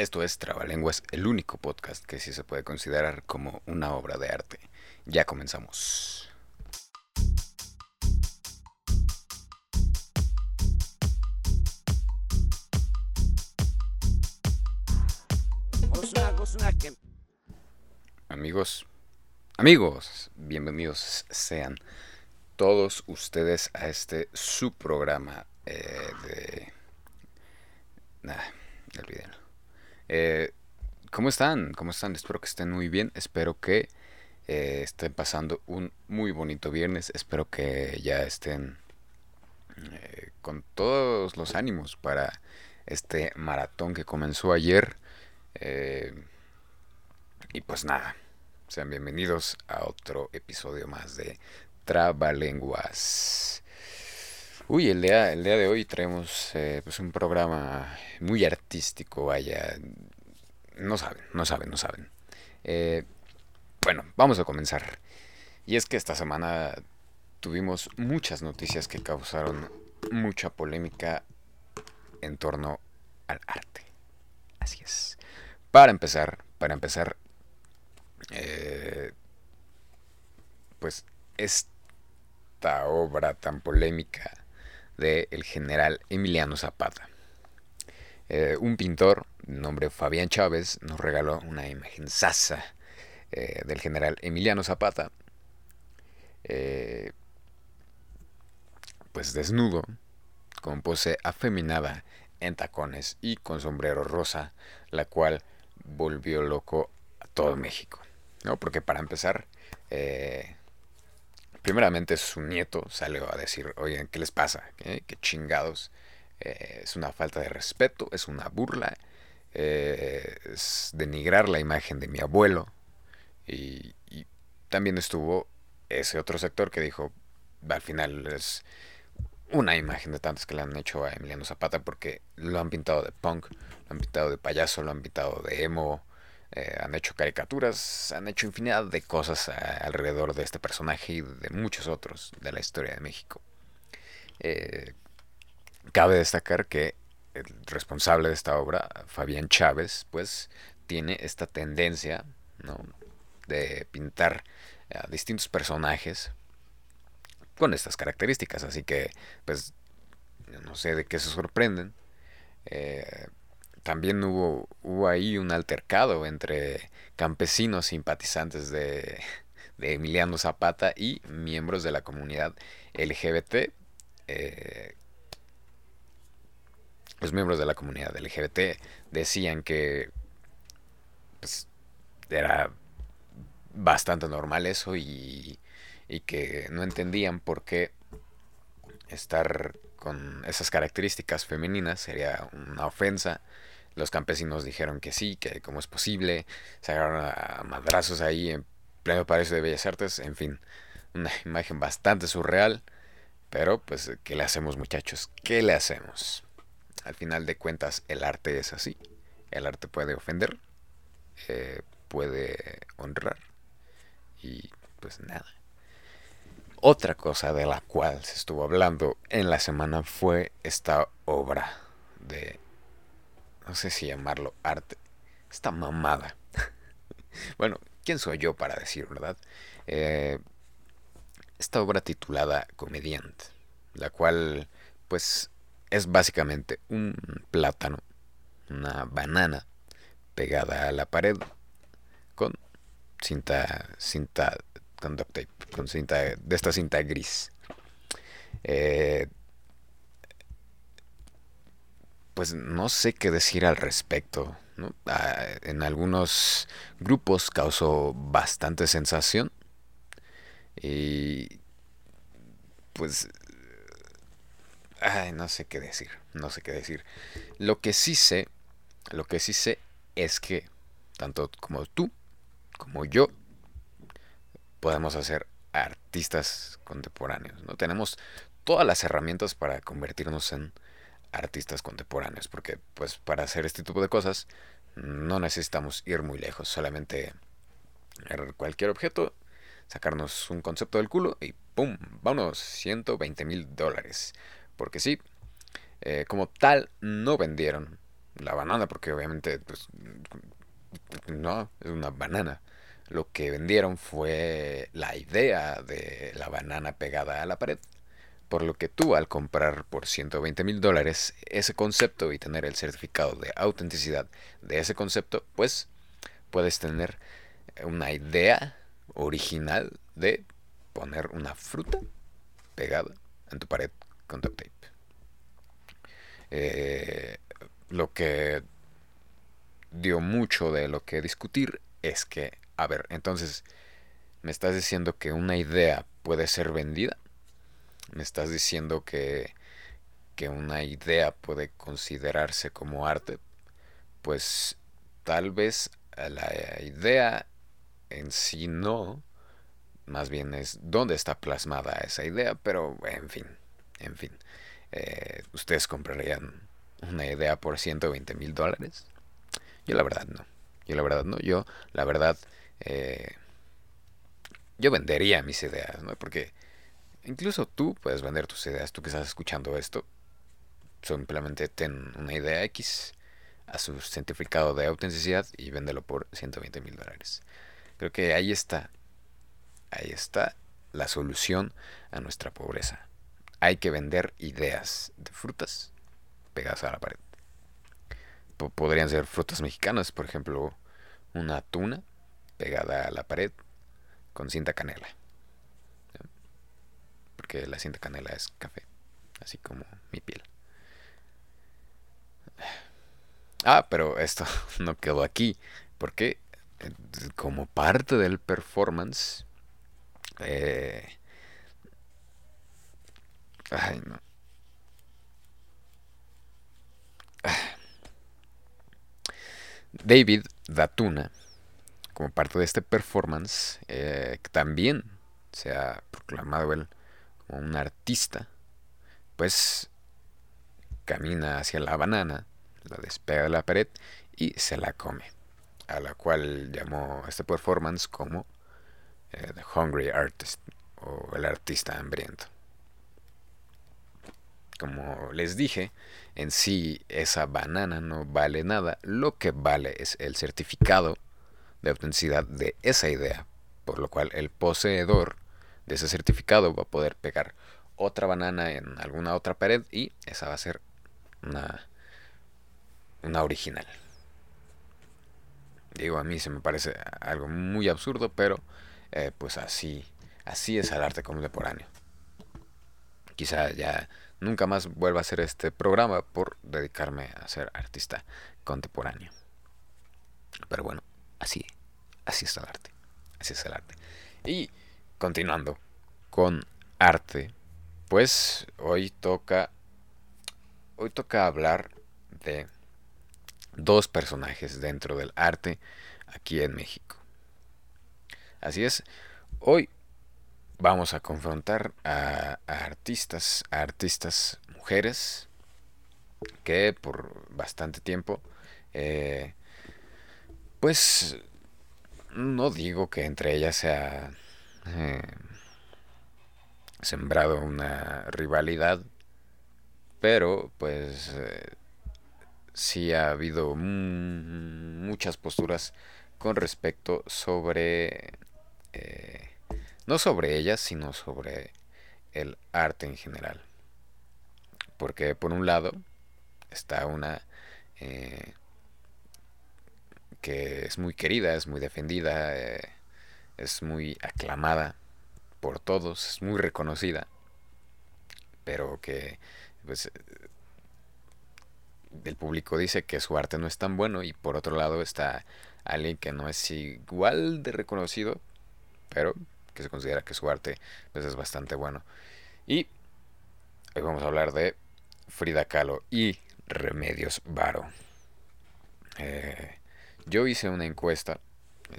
Esto es Trabalenguas, el único podcast que sí se puede considerar como una obra de arte. Ya comenzamos. Amigos, amigos, bienvenidos sean todos ustedes a este su programa eh, de... Nada, olvídenlo. Eh, ¿Cómo están? ¿Cómo están? Espero que estén muy bien. Espero que eh, estén pasando un muy bonito viernes. Espero que ya estén eh, con todos los ánimos para este maratón que comenzó ayer. y pues nada, sean bienvenidos a otro episodio más de Trabalenguas. Uy, el día, el día de hoy traemos eh, pues un programa muy artístico, vaya. No saben, no saben, no saben. Eh, bueno, vamos a comenzar. Y es que esta semana tuvimos muchas noticias que causaron mucha polémica en torno al arte. Así es. Para empezar, para empezar, eh, pues esta obra tan polémica del el general Emiliano Zapata. Eh, un pintor, nombre Fabián Chávez, nos regaló una imagen sasa eh, del general Emiliano Zapata, eh, pues desnudo, con pose afeminada en tacones y con sombrero rosa, la cual volvió loco a todo México. ¿no? Porque para empezar, primeramente su nieto salió a decir, oigan, ¿qué les pasa? ¿Qué, chingados? Eh, es una falta de respeto, es una burla, eh, es denigrar la imagen de mi abuelo. Y, también estuvo ese otro sector que dijo, al final es una imagen de tantas que le han hecho a Emiliano Zapata porque lo han pintado de punk, lo han pintado de payaso, lo han pintado de emo, eh, han hecho caricaturas, han hecho infinidad de cosas eh, alrededor de este personaje y de muchos otros de la historia de México. Eh, cabe destacar que el responsable de esta obra, Fabián Chávez, pues tiene esta tendencia de pintar a distintos personajes con estas características. Así que, pues, no sé de qué se sorprenden también hubo, hubo ahí un altercado entre campesinos simpatizantes de, Emiliano Zapata y miembros de la comunidad LGBT. Eh, los miembros de la comunidad LGBT decían que pues, era bastante normal eso y, y que no entendían por qué estar con esas características femeninas sería una ofensa los campesinos dijeron que sí, que cómo es posible. Se agarraron a madrazos ahí en pleno Palacio de Bellas Artes. En fin, una imagen bastante surreal. Pero pues, ¿qué le hacemos muchachos? ¿Qué le hacemos? Al final de cuentas, el arte es así. El arte puede ofender, eh, puede honrar. Y pues nada. Otra cosa de la cual se estuvo hablando en la semana fue esta obra de no sé si llamarlo arte, esta mamada. bueno, ¿quién soy yo para decir, verdad? Eh, esta obra titulada Comediante, la cual pues es básicamente un plátano, una banana pegada a la pared con cinta, cinta, con tape, con cinta, de esta cinta gris. Eh, pues no sé qué decir al respecto. Ah, en algunos grupos causó bastante sensación. Y pues... Ay, no sé qué decir, no sé qué decir. Lo que sí sé, lo que sí sé es que tanto como tú, como yo, podemos hacer artistas contemporáneos. ¿no? Tenemos todas las herramientas para convertirnos en artistas contemporáneos, porque pues para hacer este tipo de cosas no necesitamos ir muy lejos, solamente cualquier objeto, sacarnos un concepto del culo y ¡pum! Vámonos, 120 mil dólares. Porque sí, eh, como tal, no vendieron la banana, porque obviamente, pues, no, es una banana. Lo que vendieron fue la idea de la banana pegada a la pared. Por lo que tú al comprar por 120 mil dólares ese concepto y tener el certificado de autenticidad de ese concepto, pues puedes tener una idea original de poner una fruta pegada en tu pared con duct tape. Eh, lo que dio mucho de lo que discutir es que, a ver, entonces, ¿me estás diciendo que una idea puede ser vendida? ¿Me estás diciendo que, que una idea puede considerarse como arte? Pues tal vez la idea en sí no, más bien es dónde está plasmada esa idea, pero en fin, en fin. Eh, ¿Ustedes comprarían una idea por 120 mil dólares? Yo la verdad no. Yo la verdad no. Yo la verdad... Eh, yo vendería mis ideas, ¿no? Porque incluso tú puedes vender tus ideas, tú que estás escuchando esto. Simplemente ten una idea X a su certificado de autenticidad y véndelo por 120 mil dólares. Creo que ahí está. Ahí está la solución a nuestra pobreza. Hay que vender ideas de frutas pegadas a la pared. podrían ser frutas mexicanas, por ejemplo, una tuna pegada a la pared con cinta canela. Porque la cinta canela es café, así como mi piel. Ah, pero esto no quedó aquí, porque eh, como parte del performance, eh, ay, no. David Datuna, como parte de este performance, eh, también se ha proclamado él un artista, pues camina hacia la banana la despega de la pared y se la come, a la cual llamó este performance como eh, The Hungry Artist o el artista hambriento. Como les dije, en sí esa banana no vale nada, lo que vale es el certificado de autenticidad de esa idea, por lo cual el poseedor de ese certificado va a poder pegar otra banana en alguna otra pared y esa va a ser una una original. Digo, a mí se me parece algo muy absurdo, pero eh, pues así, así es el arte contemporáneo. Quizá ya nunca más vuelva a hacer este programa por dedicarme a ser artista contemporáneo. Pero bueno, así, así es el arte. Así es el arte. Y continuando con arte, pues hoy toca, hoy toca hablar de dos personajes dentro del arte aquí en México. Así es, hoy vamos a confrontar a, artistas, a artistas mujeres que por bastante tiempo, eh, pues no digo que entre ellas sea eh, sembrado una rivalidad, pero pues eh, sí ha habido muchas posturas con respecto sobre, eh, no sobre ellas, sino sobre el arte en general. Porque por un lado está una eh, que es muy querida, es muy defendida, eh, es muy aclamada por todos, es muy reconocida, pero que pues, el público dice que su arte no es tan bueno y por otro lado está alguien que no es igual de reconocido, pero que se considera que su arte pues, es bastante bueno. Y hoy vamos a hablar de Frida Kahlo y Remedios Varo. Eh, yo hice una encuesta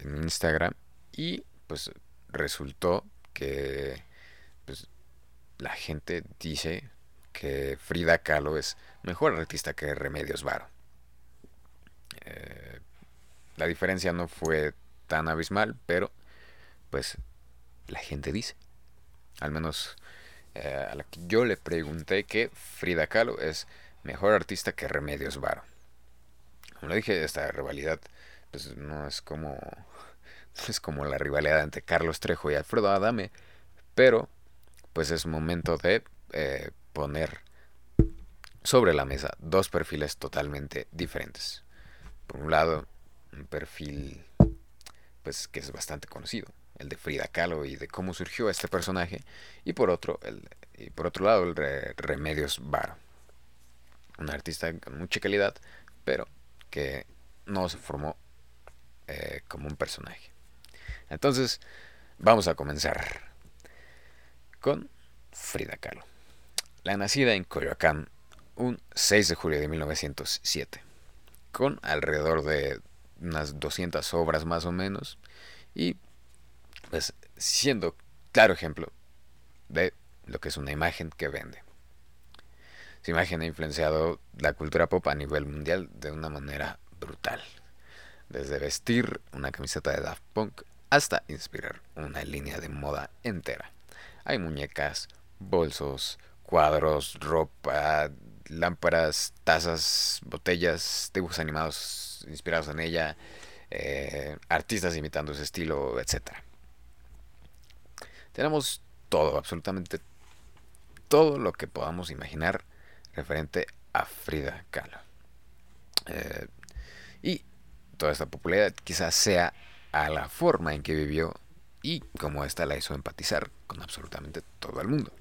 en Instagram y pues resultó que pues, la gente dice que Frida Kahlo es mejor artista que Remedios Varo. Eh, la diferencia no fue tan abismal, pero pues la gente dice. Al menos eh, a la que yo le pregunté que Frida Kahlo es mejor artista que Remedios Varo. Como lo dije, esta rivalidad pues no es como es como la rivalidad entre Carlos Trejo y Alfredo Adame, pero pues es momento de eh, poner sobre la mesa dos perfiles totalmente diferentes. Por un lado, un perfil pues que es bastante conocido, el de Frida Kahlo y de cómo surgió este personaje, y por otro, el, y por otro lado, el de Remedios Varo, un artista con mucha calidad, pero que no se formó eh, como un personaje. Entonces, vamos a comenzar con Frida Kahlo. La nacida en Coyoacán un 6 de julio de 1907, con alrededor de unas 200 obras más o menos, y pues siendo claro ejemplo de lo que es una imagen que vende. Su imagen ha influenciado la cultura pop a nivel mundial de una manera brutal. Desde vestir una camiseta de Daft Punk hasta inspirar una línea de moda entera. Hay muñecas, bolsos, cuadros, ropa, lámparas, tazas, botellas, dibujos animados inspirados en ella, eh, artistas imitando su estilo, etc. Tenemos todo, absolutamente todo lo que podamos imaginar referente a Frida Kahlo. Eh, y toda esta popularidad quizás sea a la forma en que vivió y cómo ésta la hizo empatizar con absolutamente todo el mundo.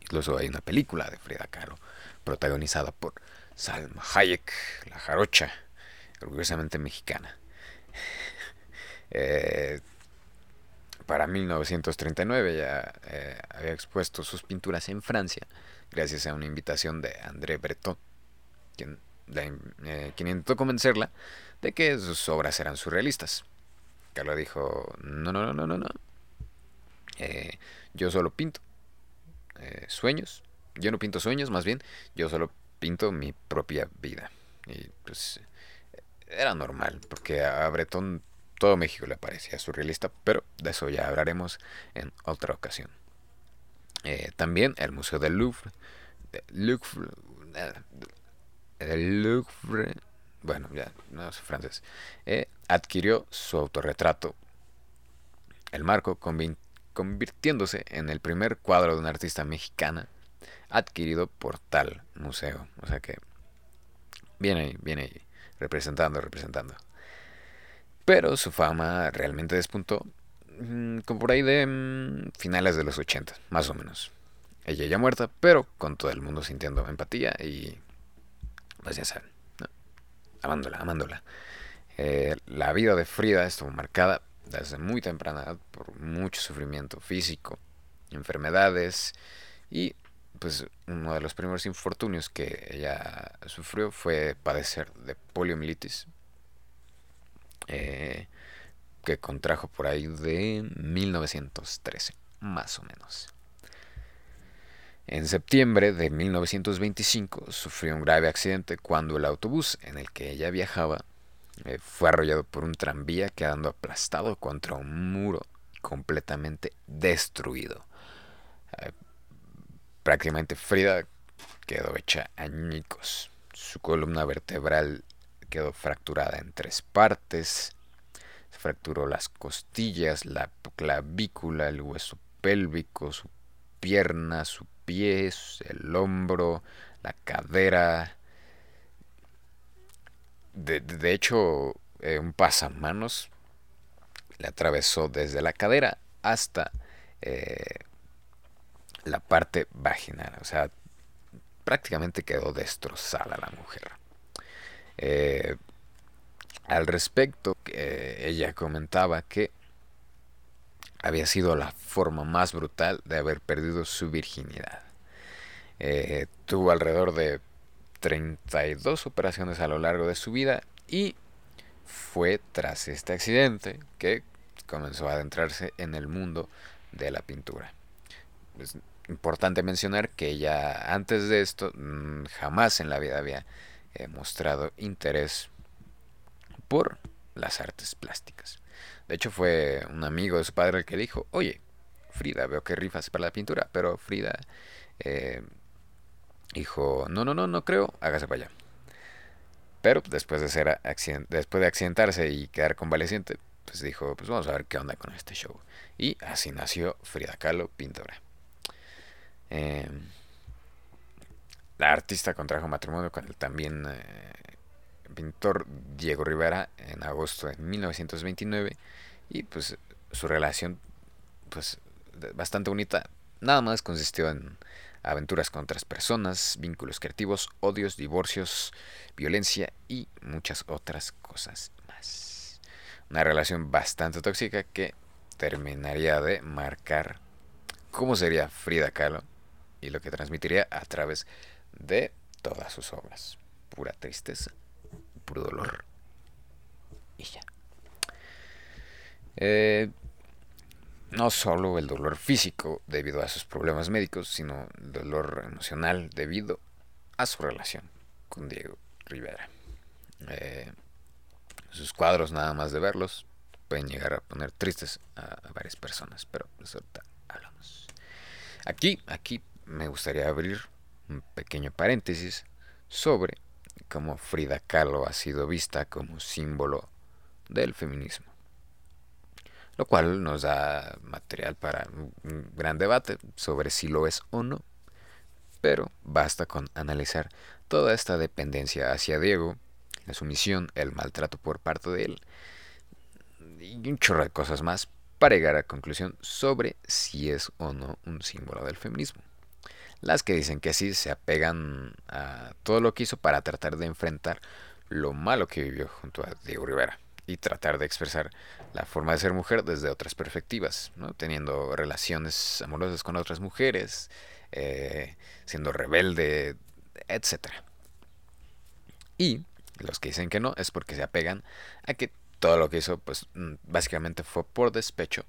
Incluso hay una película de Frida Kahlo protagonizada por Salma Hayek, la jarocha, orgullosamente mexicana. Eh, para 1939 ya eh, había expuesto sus pinturas en Francia gracias a una invitación de André Breton, quien, eh, quien intentó convencerla de que sus obras eran surrealistas. Carla dijo, no, no, no, no, no, no. yo solo pinto. Eh, sueños. Yo no pinto sueños, más bien, yo solo pinto mi propia vida. Y pues era normal, porque a Breton todo México le parecía surrealista, pero de eso ya hablaremos en otra ocasión. Eh, también el Museo del Louvre, Louvre, el Louvre, bueno, ya no sé francés, eh, adquirió su autorretrato, el marco con 20 convirtiéndose en el primer cuadro de una artista mexicana adquirido por tal museo. O sea que viene ahí, viene ahí, representando, representando. Pero su fama realmente despuntó mm, como por ahí de mm, finales de los 80, más o menos. Ella ya muerta, pero con todo el mundo sintiendo empatía y pues ya saben, amándola, amándola. Eh, la vida de Frida estuvo marcada desde muy temprana edad por mucho sufrimiento físico, enfermedades y pues uno de los primeros infortunios que ella sufrió fue padecer de poliomielitis eh, que contrajo por ahí de 1913 más o menos. En septiembre de 1925 sufrió un grave accidente cuando el autobús en el que ella viajaba eh, fue arrollado por un tranvía quedando aplastado contra un muro completamente destruido. Eh, prácticamente Frida quedó hecha añicos. Su columna vertebral quedó fracturada en tres partes. Fracturó las costillas, la clavícula, el hueso pélvico, su pierna, su pie, el hombro, la cadera, de, hecho, eh, un pasamanos le atravesó desde la cadera hasta eh, la parte vaginal. O sea, prácticamente quedó destrozada la mujer. Eh, al respecto, ella comentaba que había sido la forma más brutal de haber perdido su virginidad. tuvo alrededor de 32 operaciones a lo largo de su vida y fue tras este accidente que comenzó a adentrarse en el mundo de la pintura. Es importante mencionar que ella antes de esto mm, jamás en la vida había eh, mostrado interés por las artes plásticas. De hecho fue un amigo de su padre el que dijo, oye, Frida, veo que rifas para la pintura, pero Frida eh, Dijo, no, no, no, no creo, hágase para allá. Pero después de, ser después de accidentarse y quedar convaleciente, pues dijo, pues vamos a ver qué onda con este show. Y así nació Frida Kahlo, pintora. Em, la artista contrajo matrimonio con el también eh, pintor Diego Rivera en agosto de 1929 y pues su relación pues bastante bonita nada más consistió en aventuras con otras personas, vínculos creativos, odios, divorcios, violencia y muchas otras cosas más. Una relación bastante tóxica que terminaría de marcar cómo sería Frida Kahlo y lo que transmitiría a través de todas sus obras. Pura tristeza, dolor y ya. Eh, no solo el dolor físico debido a sus problemas médicos, sino el dolor emocional debido a su relación con Diego Rivera. Eh, sus cuadros, nada más de verlos, pueden llegar a poner tristes a, varias personas, pero eso ahorita hablamos. Aquí, aquí me gustaría abrir un pequeño paréntesis sobre cómo Frida Kahlo ha sido vista como símbolo del feminismo lo cual nos da material para un gran debate sobre si lo es o no. Pero basta con analizar toda esta dependencia hacia Diego, la sumisión, el maltrato por parte de él y un chorro de cosas más para llegar a conclusión sobre si es o no un símbolo del feminismo. Las que dicen que sí se apegan a todo lo que hizo para tratar de enfrentar lo malo que vivió junto a Diego Rivera y tratar de expresar la forma de ser mujer desde otras perspectivas, ¿no? teniendo relaciones amorosas con otras mujeres, eh, siendo rebelde, etc. Y los que dicen que no es porque se apegan a que todo lo que hizo, pues mm, básicamente fue por despecho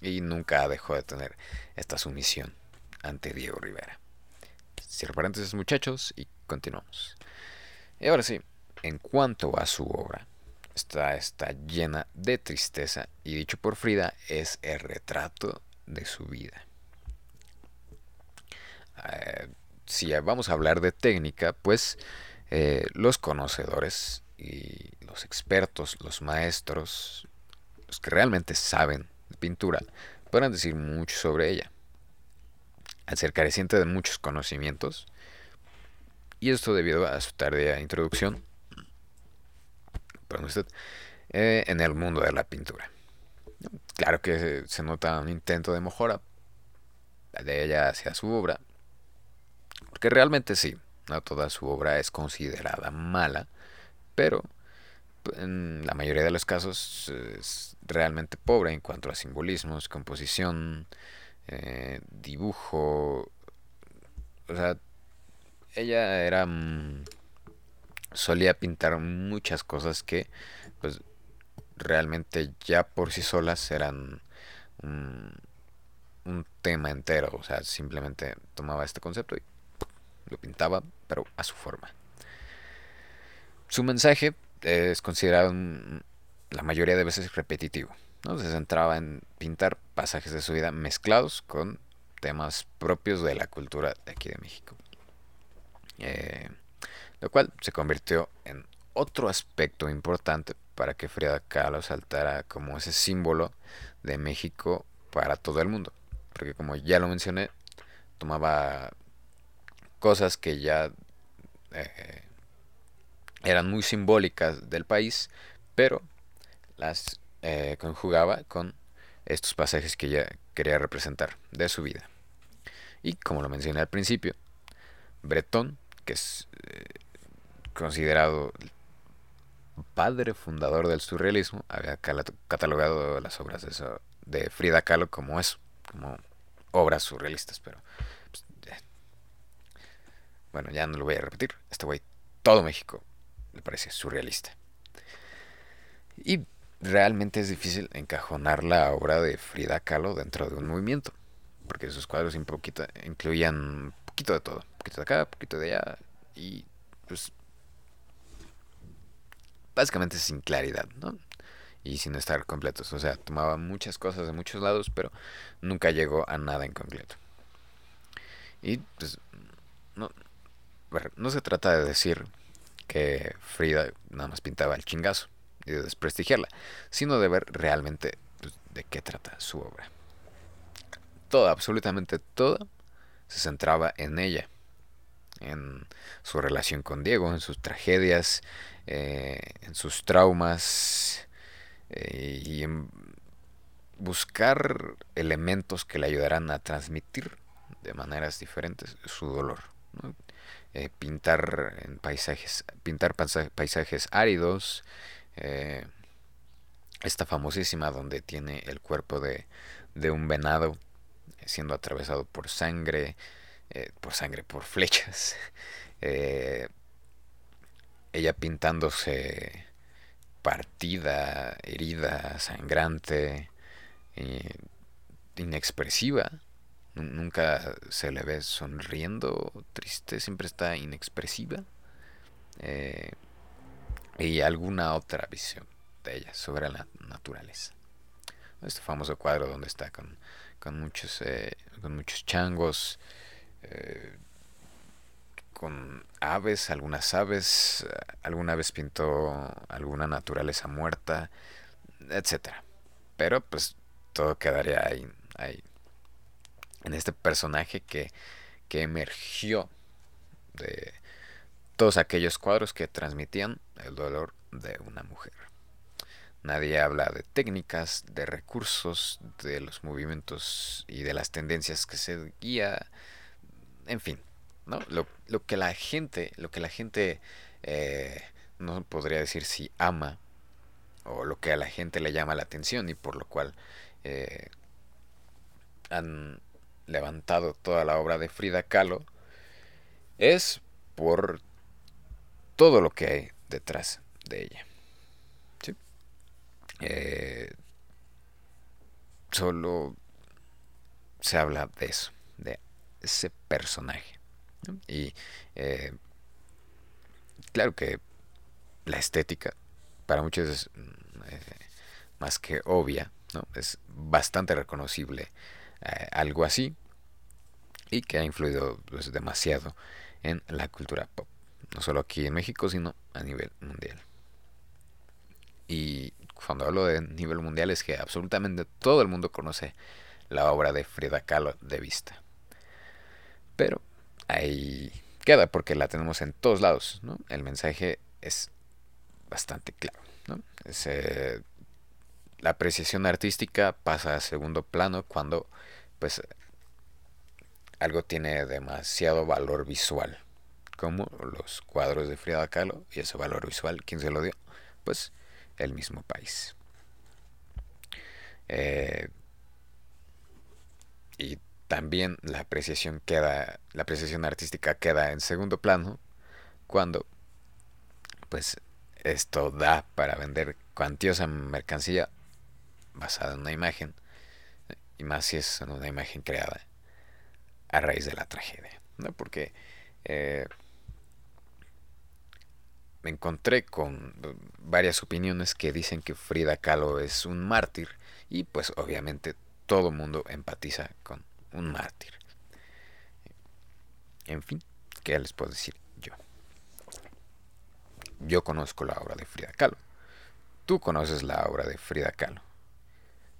y nunca dejó de tener esta sumisión ante Diego Rivera. Cierro paréntesis muchachos y continuamos. Y ahora sí, en cuanto a su obra, esta está llena de tristeza y dicho por Frida es el retrato de su vida. Eh, si vamos a hablar de técnica, pues eh, los conocedores y los expertos, los maestros, los que realmente saben de pintura, podrán decir mucho sobre ella. Al ser careciente de muchos conocimientos, y esto debido a su tardía introducción, usted, eh, en el mundo de la pintura. Claro que se nota un intento de mejora de ella hacia su obra, porque realmente sí, no toda su obra es considerada mala, pero en la mayoría de los casos es realmente pobre en cuanto a simbolismos, composición, eh, dibujo. O sea, ella era solía pintar muchas cosas que pues realmente ya por sí solas eran un, tema entero, o sea, simplemente tomaba este concepto y lo pintaba, pero a su forma. Su mensaje es considerado la mayoría de veces repetitivo, ¿no? Se centraba en pintar pasajes de su vida mezclados con temas propios de la cultura de aquí de México. Eh, lo cual se convirtió en otro aspecto importante para que Frida Kahlo saltara como ese símbolo de México para todo el mundo. Porque como ya lo mencioné, tomaba cosas que ya eh, eran muy simbólicas del país, pero las eh, conjugaba con estos pasajes que ella quería representar de su vida. Y como lo mencioné al principio, Breton, que es eh, considerado padre fundador del surrealismo, había catalogado las obras de, Frida Kahlo como como obras surrealistas, pero pues, bueno, ya no lo voy a repetir. Este güey, todo México le parece surrealista. Y realmente es difícil encajonar la obra de Frida Kahlo dentro de un movimiento, porque sus cuadros incluían un poquito de todo, un poquito de acá, poquito de allá, y pues básicamente sin claridad, ¿no? Y sin estar completos. O sea, tomaba muchas cosas de muchos lados, pero nunca llegó a nada en concreto. Y pues, no, no se trata de decir que Frida nada más pintaba el chingazo y de desprestigiarla, sino de ver realmente pues, de qué trata su obra. Toda, absolutamente toda, se centraba en ella, en su relación con Diego, en sus tragedias, eh, en sus traumas eh, y en buscar elementos que le ayudaran a transmitir de maneras diferentes su dolor. Eh, pintar en paisajes, pintar paisajes áridos, eh, esta famosísima donde tiene el cuerpo de, de un venado siendo atravesado por sangre, eh, por sangre, por flechas, ella pintándose partida, herida, sangrante, inexpresiva, nunca se le ve sonriendo, triste, siempre está inexpresiva. Y alguna otra visión de ella sobre la naturaleza. Este famoso cuadro donde está con, con muchos, eh, con muchos changos, eh, con aves, algunas aves, alguna vez pintó alguna naturaleza muerta, etcétera. Pero pues todo quedaría ahí, ahí en este personaje que, que emergió de todos aquellos cuadros que transmitían el dolor de una mujer. Nadie habla de técnicas, de recursos, de los movimientos y de las tendencias que se guía, en fin, ¿no? Lo, que la gente, lo que la gente eh, no podría decir si ama o lo que a la gente le llama la atención y por lo cual eh, han levantado toda la obra de Frida Kahlo es por todo lo que hay detrás de ella. Eh, solo se habla de eso, de ese personaje. Y eh, claro que la estética para muchos es eh, más que obvia, ¿no? es bastante reconocible algo así y que ha influido pues, demasiado en la cultura pop, no solo aquí en México, sino a nivel mundial. Y cuando hablo de nivel mundial es que absolutamente todo el mundo conoce la obra de Frida Kahlo de vista. Pero ahí queda porque la tenemos en todos lados, ¿no? El mensaje es bastante claro, ¿no? Eh, la apreciación artística pasa a segundo plano cuando pues algo tiene demasiado valor visual, como los cuadros de Frida Kahlo, y ese valor visual, ¿quién se lo dio? Pues el mismo país. Eh, y también la apreciación queda, la apreciación artística queda en segundo plano cuando pues esto da para vender cuantiosa mercancía basada en una imagen y más si es una imagen creada a raíz de la tragedia, ¿no? Porque eh, me encontré con varias opiniones que dicen que Frida Kahlo es un mártir y pues obviamente todo mundo empatiza con un mártir. En fin, ¿qué les puedo decir yo? Yo conozco la obra de Frida Kahlo. Tú conoces la obra de Frida Kahlo.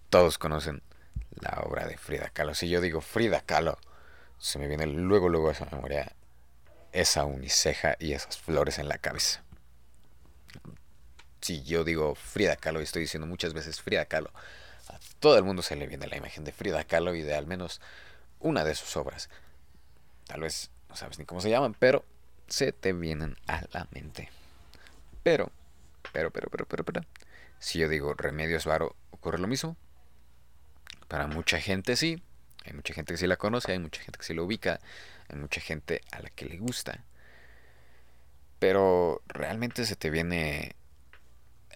Todos conocen la obra de Frida Kahlo. Si yo digo Frida Kahlo, se me viene luego, luego a esa memoria esa uniceja y esas flores en la cabeza. Si yo digo Frida Kahlo y estoy diciendo muchas veces Frida Kahlo, a todo el mundo se le viene la imagen de Frida Kahlo y de al menos una de sus obras. Tal vez no sabes ni cómo se llaman, pero se te vienen a la mente. Pero, pero, pero, pero, pero, pero, si yo digo Remedios Varo, ¿ocurre lo mismo? Para mucha gente sí, hay mucha gente que sí la conoce, hay mucha gente que sí la ubica, hay mucha gente a la que le gusta. Pero ¿realmente se te viene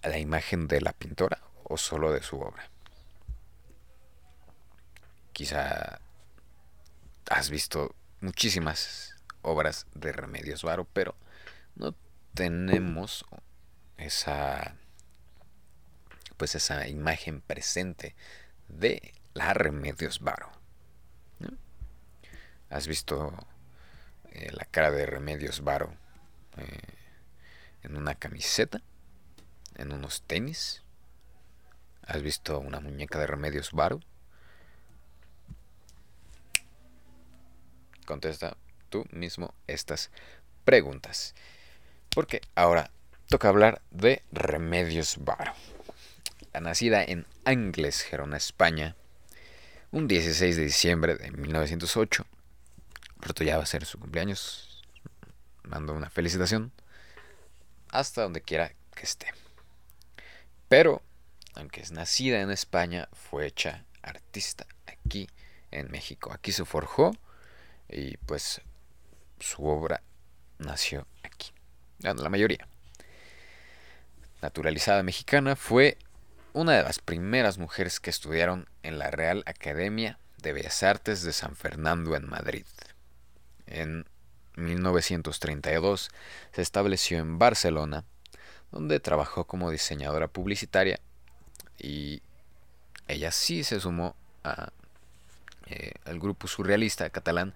la imagen de la pintora o solo de su obra? Quizá has visto muchísimas obras de Remedios Varo, pero no tenemos esa pues esa imagen presente de la Remedios Varo. ¿Has visto eh, la cara de Remedios Varo? Eh, en una camiseta, en unos tenis. ¿Has visto una muñeca de Remedios Varo? Contesta tú mismo estas preguntas. Porque ahora toca hablar de Remedios Varo. Nacida en Angles, Gerona, España, un 16 de diciembre de 1908. Pronto ya va a ser su cumpleaños. Mando una felicitación. Hasta donde quiera que esté. Pero, aunque es nacida en España, fue hecha artista aquí en México. Aquí se forjó y pues su obra nació aquí. la mayoría. Naturalizada mexicana, fue una de las primeras mujeres que estudiaron en la Real Academia de Bellas Artes de San Fernando en Madrid. En 1932 se estableció en Barcelona, donde trabajó como diseñadora publicitaria y ella sí se sumó eh, al grupo surrealista catalán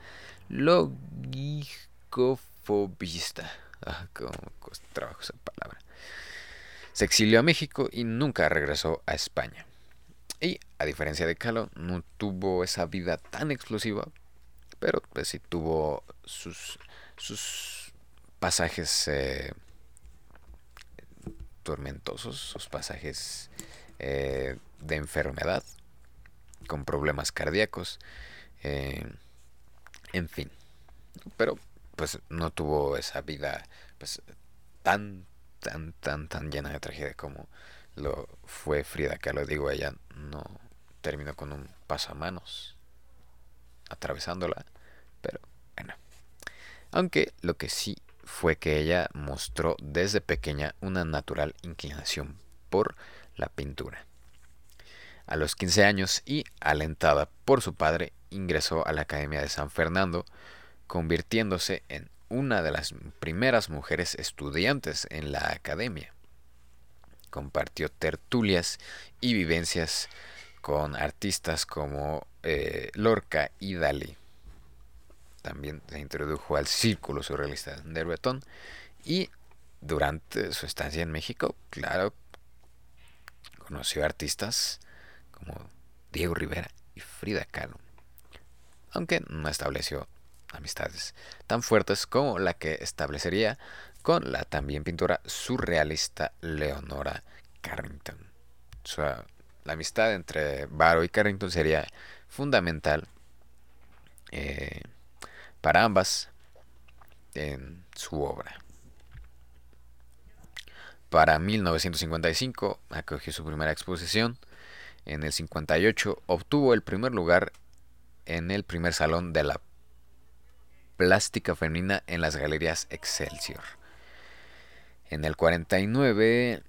Logicofobista. Ah, ¿Cómo trabajo esa palabra? Se exilió a México y nunca regresó a España. Y, a diferencia de Calo, no tuvo esa vida tan explosiva, pero pues sí tuvo sus, sus pasajes eh, tormentosos, sus pasajes eh, de enfermedad, con problemas cardíacos, eh, en fin. Pero pues no tuvo esa vida pues tan, tan, tan, tan llena de tragedia como lo fue Frida Kahlo. Digo, ella no terminó con un pasamanos atravesándola, pero bueno. Aunque lo que sí fue que ella mostró desde pequeña una natural inclinación por la pintura. A los 15 años y alentada por su padre, ingresó a la Academia de San Fernando, convirtiéndose en una de las primeras mujeres estudiantes en la academia. Compartió tertulias y vivencias con artistas como eh, Lorca y Dalí. También se introdujo al círculo surrealista de Breton y durante su estancia en México, claro, conoció artistas como Diego Rivera y Frida Kahlo, aunque no estableció amistades tan fuertes como la que establecería con la también pintora surrealista Leonora Carrington. La amistad entre Barrow y Carrington sería fundamental eh, para ambas en su obra. Para 1955 acogió su primera exposición. En el 58 obtuvo el primer lugar en el primer salón de la plástica femenina en las galerías Excelsior. En el 49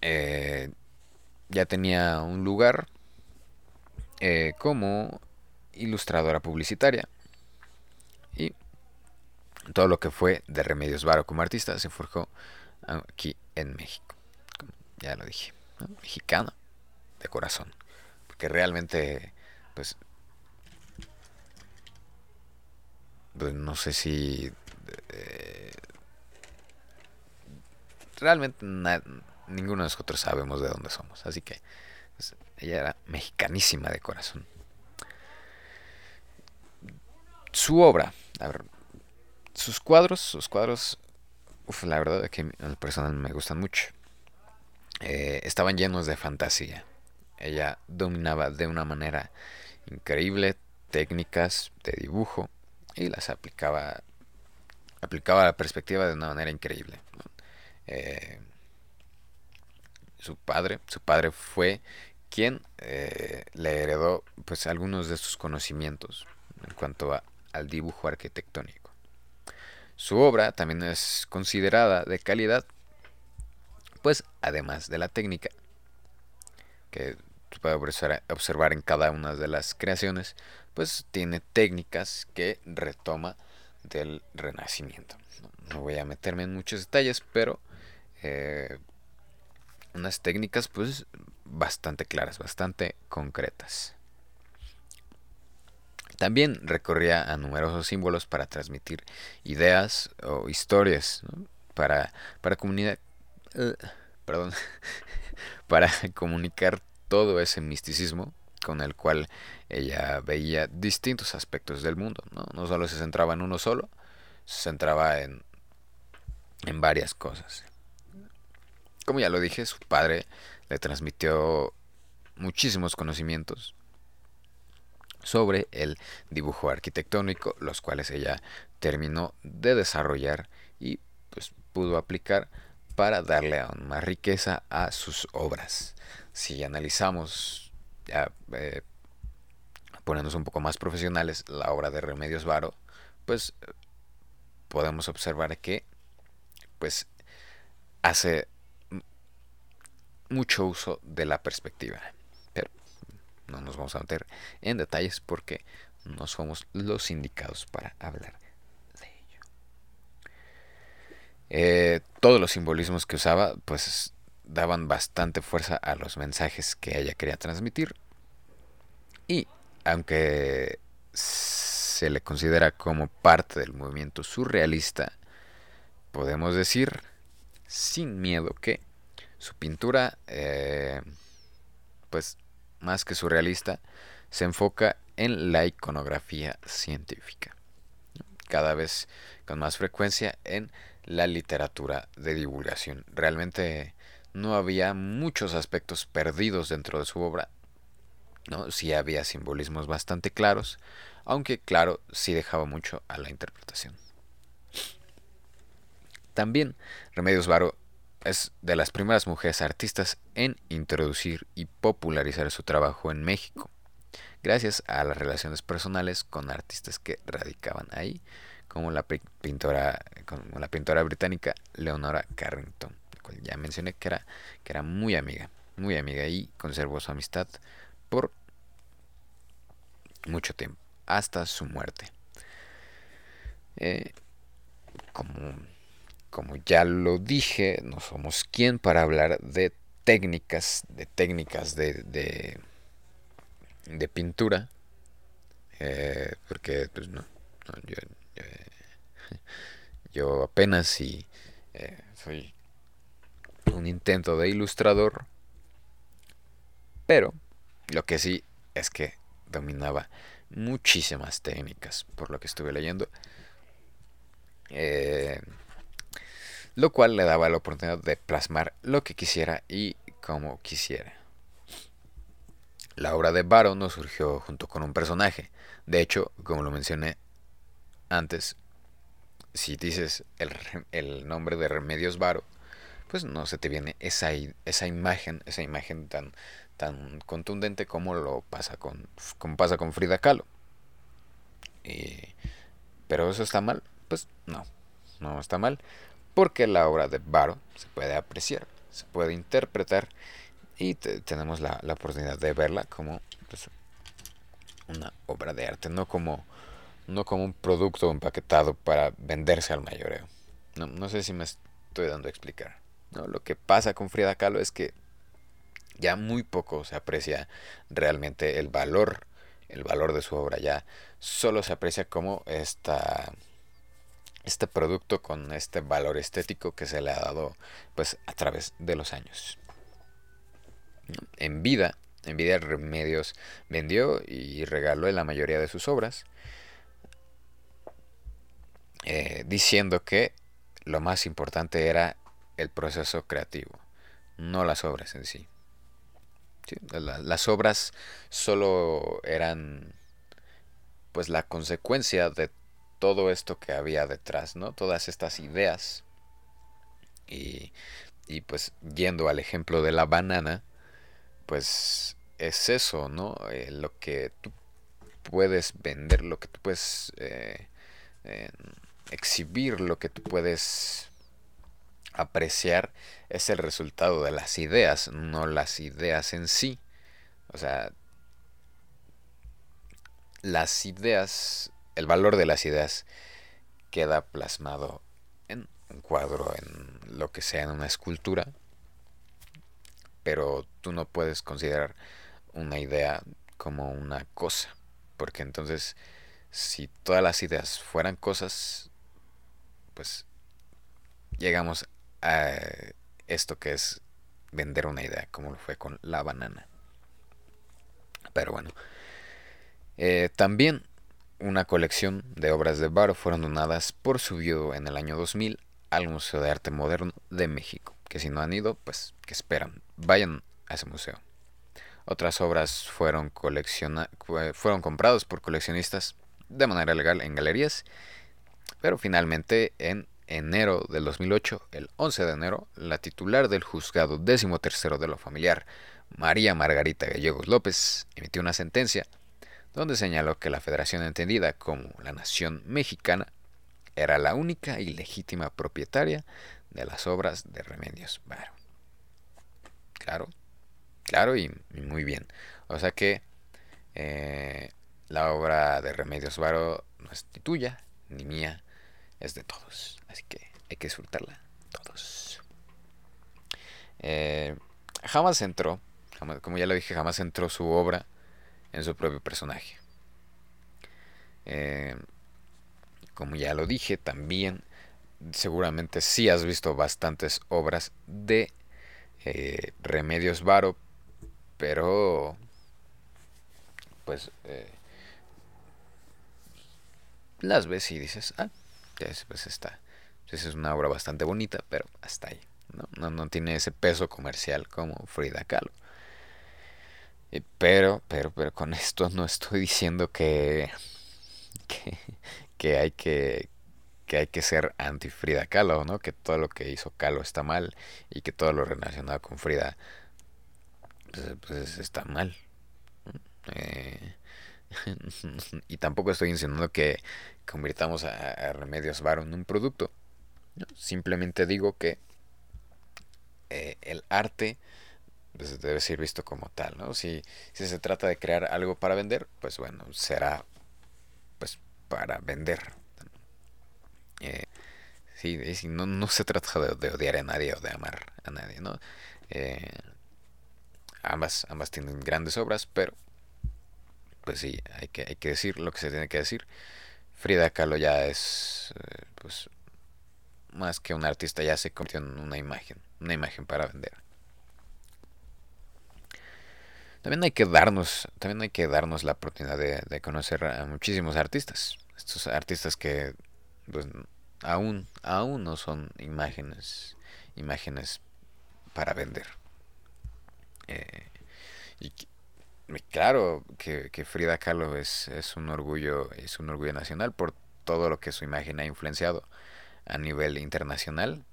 eh, ya tenía un lugar eh, como ilustradora publicitaria. Y todo lo que fue de Remedios Varo como artista se forjó aquí en México. ya lo dije, mexicano de corazón, porque realmente pues pues no sé si eh, realmente ninguno de nosotros sabemos de dónde somos. Así que pues, ella era mexicanísima de corazón. Su obra a ver, sus cuadros sus cuadros uf, la verdad es que personal me gustan mucho. Eh, estaban llenos de fantasía. Ella dominaba de una manera increíble técnicas de dibujo y las aplicaba aplicaba la perspectiva de una manera increíble eh, su padre su padre fue quien eh, le heredó pues algunos de sus conocimientos en cuanto al dibujo arquitectónico su obra también es considerada de calidad pues además de la técnica que puede observar en cada una de las creaciones pues tiene técnicas que retoma del Renacimiento. No, voy a meterme en muchos detalles, pero eh, unas técnicas pues bastante claras, bastante concretas. También recorría a numerosos símbolos para transmitir ideas o historias, para, para comunicar, eh, perdón, para comunicar todo ese misticismo con el cual ella veía distintos aspectos del mundo. No, no solo se centraba en uno solo, se centraba en, en varias cosas. Como ya lo dije, su padre le transmitió muchísimos conocimientos sobre el dibujo arquitectónico, los cuales ella terminó de desarrollar y pues pudo aplicar para darle aún más riqueza a sus obras. Si analizamos, ya eh, un poco más profesionales, la obra de Remedios Varo, pues podemos observar que pues hace mucho uso de la perspectiva. Pero no nos vamos a meter en detalles porque no somos los indicados para hablar de ello. Eh, todos los simbolismos que usaba pues daban bastante fuerza a los mensajes que ella quería transmitir. Y aunque se le considera como parte del movimiento surrealista, podemos decir sin miedo que su pintura, eh, pues más que surrealista, se enfoca en la iconografía científica, cada vez con más frecuencia en la literatura de divulgación. Realmente no había muchos aspectos perdidos dentro de su obra, ¿no? Sí había simbolismos bastante claros, aunque claro, sí dejaba mucho a la interpretación. También Remedios Varo es de las primeras mujeres artistas en introducir y popularizar su trabajo en México, gracias a las relaciones personales con artistas que radicaban ahí, como la pintora, como la pintora británica Leonora Carrington, cual ya mencioné que era, que era muy amiga, muy amiga y conservó su amistad por mucho tiempo, hasta su muerte. Eh, como como ya lo dije, no somos quien para hablar de técnicas, de técnicas de, de, pintura, eh, porque pues no, yo, apenas si eh, soy un intento de ilustrador, pero lo que sí es que dominaba muchísimas técnicas, por lo que estuve leyendo. Eh, lo cual le daba la oportunidad de plasmar lo que quisiera y como quisiera. La obra de Baro no surgió junto con un personaje. De hecho, como lo mencioné antes, si dices el, nombre de Remedios Varo, pues no se te viene esa, esa imagen, esa imagen tan, tan contundente como lo pasa con, como pasa con Frida Kahlo. pero eso está mal, pues no, no está mal porque la obra de Baro se puede apreciar, se puede interpretar y tenemos la, oportunidad de verla como pues, una obra de arte, no como, no como un producto empaquetado para venderse al mayoreo. No, no sé si me estoy dando a explicar. ¿no? Lo que pasa con Frida Kahlo es que ya muy poco se aprecia realmente el valor, el valor de su obra, ya solo se aprecia como esta este producto con este valor estético que se le ha dado pues a través de los años. En vida, en vida Remedios vendió y regaló la mayoría de sus obras, eh, diciendo que lo más importante era el proceso creativo, no las obras en sí. las obras solo eran pues la consecuencia de todo esto que había detrás, ¿no? Todas estas ideas. Y, y pues yendo al ejemplo de la banana, pues es eso, ¿no? Eh, lo que tú puedes vender, lo que tú puedes eh, exhibir, lo que tú puedes apreciar es el resultado de las ideas, no las ideas en sí. O sea, las ideas el valor de las ideas queda plasmado en un cuadro, en lo que sea, en una escultura, pero tú no puedes considerar una idea como una cosa, porque entonces si todas las ideas fueran cosas, pues llegamos a esto que es vender una idea, como lo fue con la banana. Pero bueno. Eh, también una colección de obras de Baro fueron donadas por su viudo en el año 2000 al Museo de Arte Moderno de México. Que si no han ido, pues que esperan, vayan a ese museo. Otras obras fueron, fueron compradas por coleccionistas de manera legal en galerías, pero finalmente en enero del 2008, el 11 de enero, la titular del juzgado décimo tercero de lo familiar, María Margarita Gallegos López, emitió una sentencia donde señaló que la federación entendida como la nación mexicana era la única y legítima propietaria de las obras de Remedios Varo. Claro, claro y, muy bien. O sea que eh, la obra de Remedios Varo no es ni tuya ni mía, es de todos. Así que hay que disfrutarla todos. Eh, jamás entró, como ya lo dije, jamás entró su obra en su propio personaje. Eh, como ya lo dije, también seguramente sí has visto bastantes obras de eh, Remedios Varo, pero pues las ves y dices, ah, pues está. es una obra bastante bonita, pero hasta ahí. ¿no? No, tiene ese peso comercial como Frida Kahlo. Pero, pero, pero con esto no estoy diciendo que, que, hay que, que hay que ser anti Frida Kahlo, ¿no? Que todo lo que hizo Kahlo está mal y que todo lo relacionado con Frida pues, pues está mal. Eh, y tampoco estoy insinuando que convirtamos a, Remedios Varo en un producto. Simplemente digo que eh, el arte debe ser visto como tal, ¿no? Si, si se trata de crear algo para vender, pues bueno, será pues para vender. Eh, sí, no, no se trata de, odiar a nadie o de amar a nadie, ¿no? Eh, ambas, ambas tienen grandes obras, pero pues sí, hay que, hay que decir lo que se tiene que decir. Frida Kahlo ya es, eh, pues, más que un artista, ya se convirtió en una imagen, una imagen para vender. También hay que darnos, también hay que darnos la oportunidad de, conocer a muchísimos artistas. Estos artistas que, pues, aún, aún no son imágenes, imágenes para vender. Eh, y claro que, Frida Kahlo es, es, un orgullo, es un orgullo nacional por todo lo que su imagen ha influenciado a nivel internacional.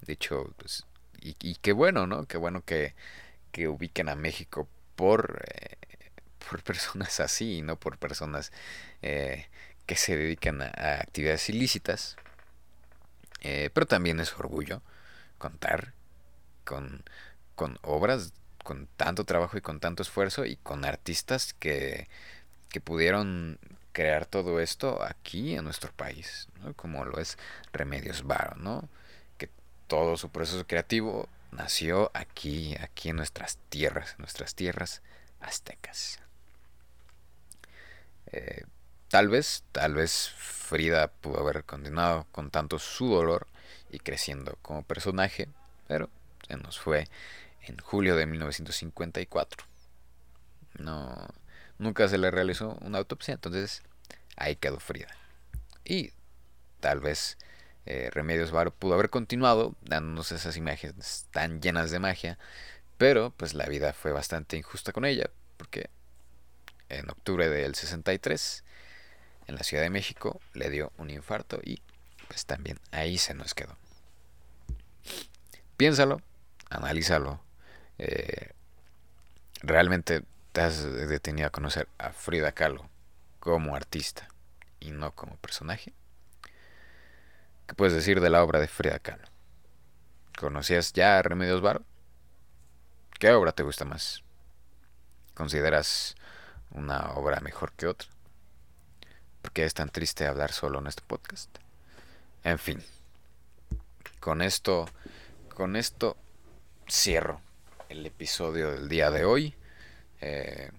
De hecho, pues, y, qué bueno, ¿no? Qué bueno que, que ubiquen a México por, eh, por personas así, no por personas eh, que se dedican a, actividades ilícitas. Eh, pero también es orgullo contar con, con obras con tanto trabajo y con tanto esfuerzo y con artistas que, que pudieron crear todo esto aquí en nuestro país, como lo es Remedios Varo, ¿no? que todo su proceso creativo nació aquí, aquí en nuestras tierras, en nuestras tierras aztecas. Eh, tal vez, tal vez Frida pudo haber continuado con tanto su dolor y creciendo como personaje, pero se nos fue en julio de 1954. No, nunca se le realizó una autopsia, entonces ahí quedó Frida. Y tal vez eh, Remedios Varo pudo haber continuado dándonos esas imágenes tan llenas de magia, pero pues la vida fue bastante injusta con ella, porque en octubre del 63, en la Ciudad de México, le dio un infarto y pues también ahí se nos quedó. Piénsalo, analízalo eh, realmente te has detenido a conocer a Frida Kahlo como artista y no como personaje? ¿Qué puedes decir de la obra de Frida Kahlo? ¿Conocías ya Remedios Varo? ¿Qué obra te gusta más? ¿Consideras una obra mejor que otra? ¿Por qué es tan triste hablar solo en este podcast? En fin, con esto, con esto cierro el episodio del día de hoy. Eh,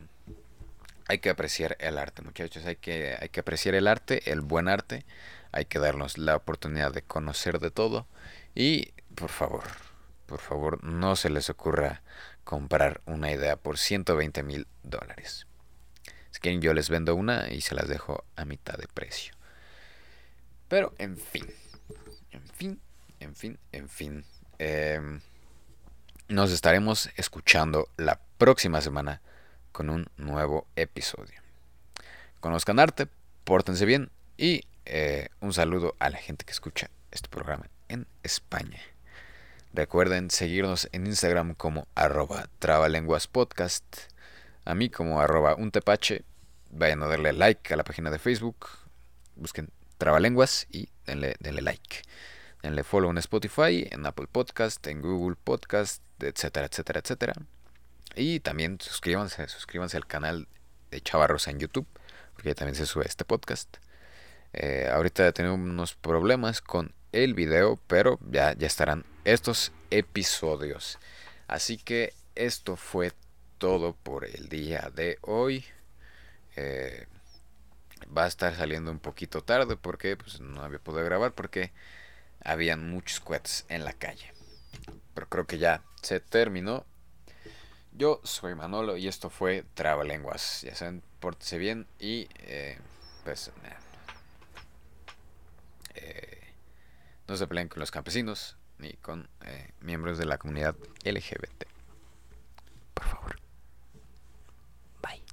hay que apreciar el arte, muchachos. Hay que, hay que apreciar el arte, el buen arte. Hay que darnos la oportunidad de conocer de todo Y por favor, por favor, no se les ocurra comprar una idea por 120 mil dólares. Si quieren, yo les vendo una y se las dejo a mitad de precio. Pero, en fin, en fin, en fin, en fin. Em, nos estaremos escuchando la próxima semana con un nuevo episodio. Conozcan arte, pórtense bien y eh, un saludo a la gente que escucha este programa en España. Recuerden seguirnos en Instagram como arroba trabalenguaspodcast, a mí como arroba untepache. Vayan a darle like a la página de Facebook, busquen trabalenguas y denle, denle like. Denle follow en Spotify, en Apple Podcast, en Google Podcast, etcétera, etcétera, etcétera. Y también suscríbanse, suscríbanse al canal de Chavarros en YouTube, porque también se sube este podcast. Eh, ahorita tenemos unos problemas con el video, pero ya, ya estarán estos episodios. Así que esto fue todo por el día de hoy. Eh, va a estar saliendo un poquito tarde porque pues, no había podido grabar porque habían muchos cohetes en la calle. Pero creo que ya se terminó. Yo soy Manolo y esto fue Trabalenguas. Ya saben, pórtese bien y pues eh, no se peleen con los campesinos ni con eh, miembros de la comunidad LGBT. Por favor. Bye.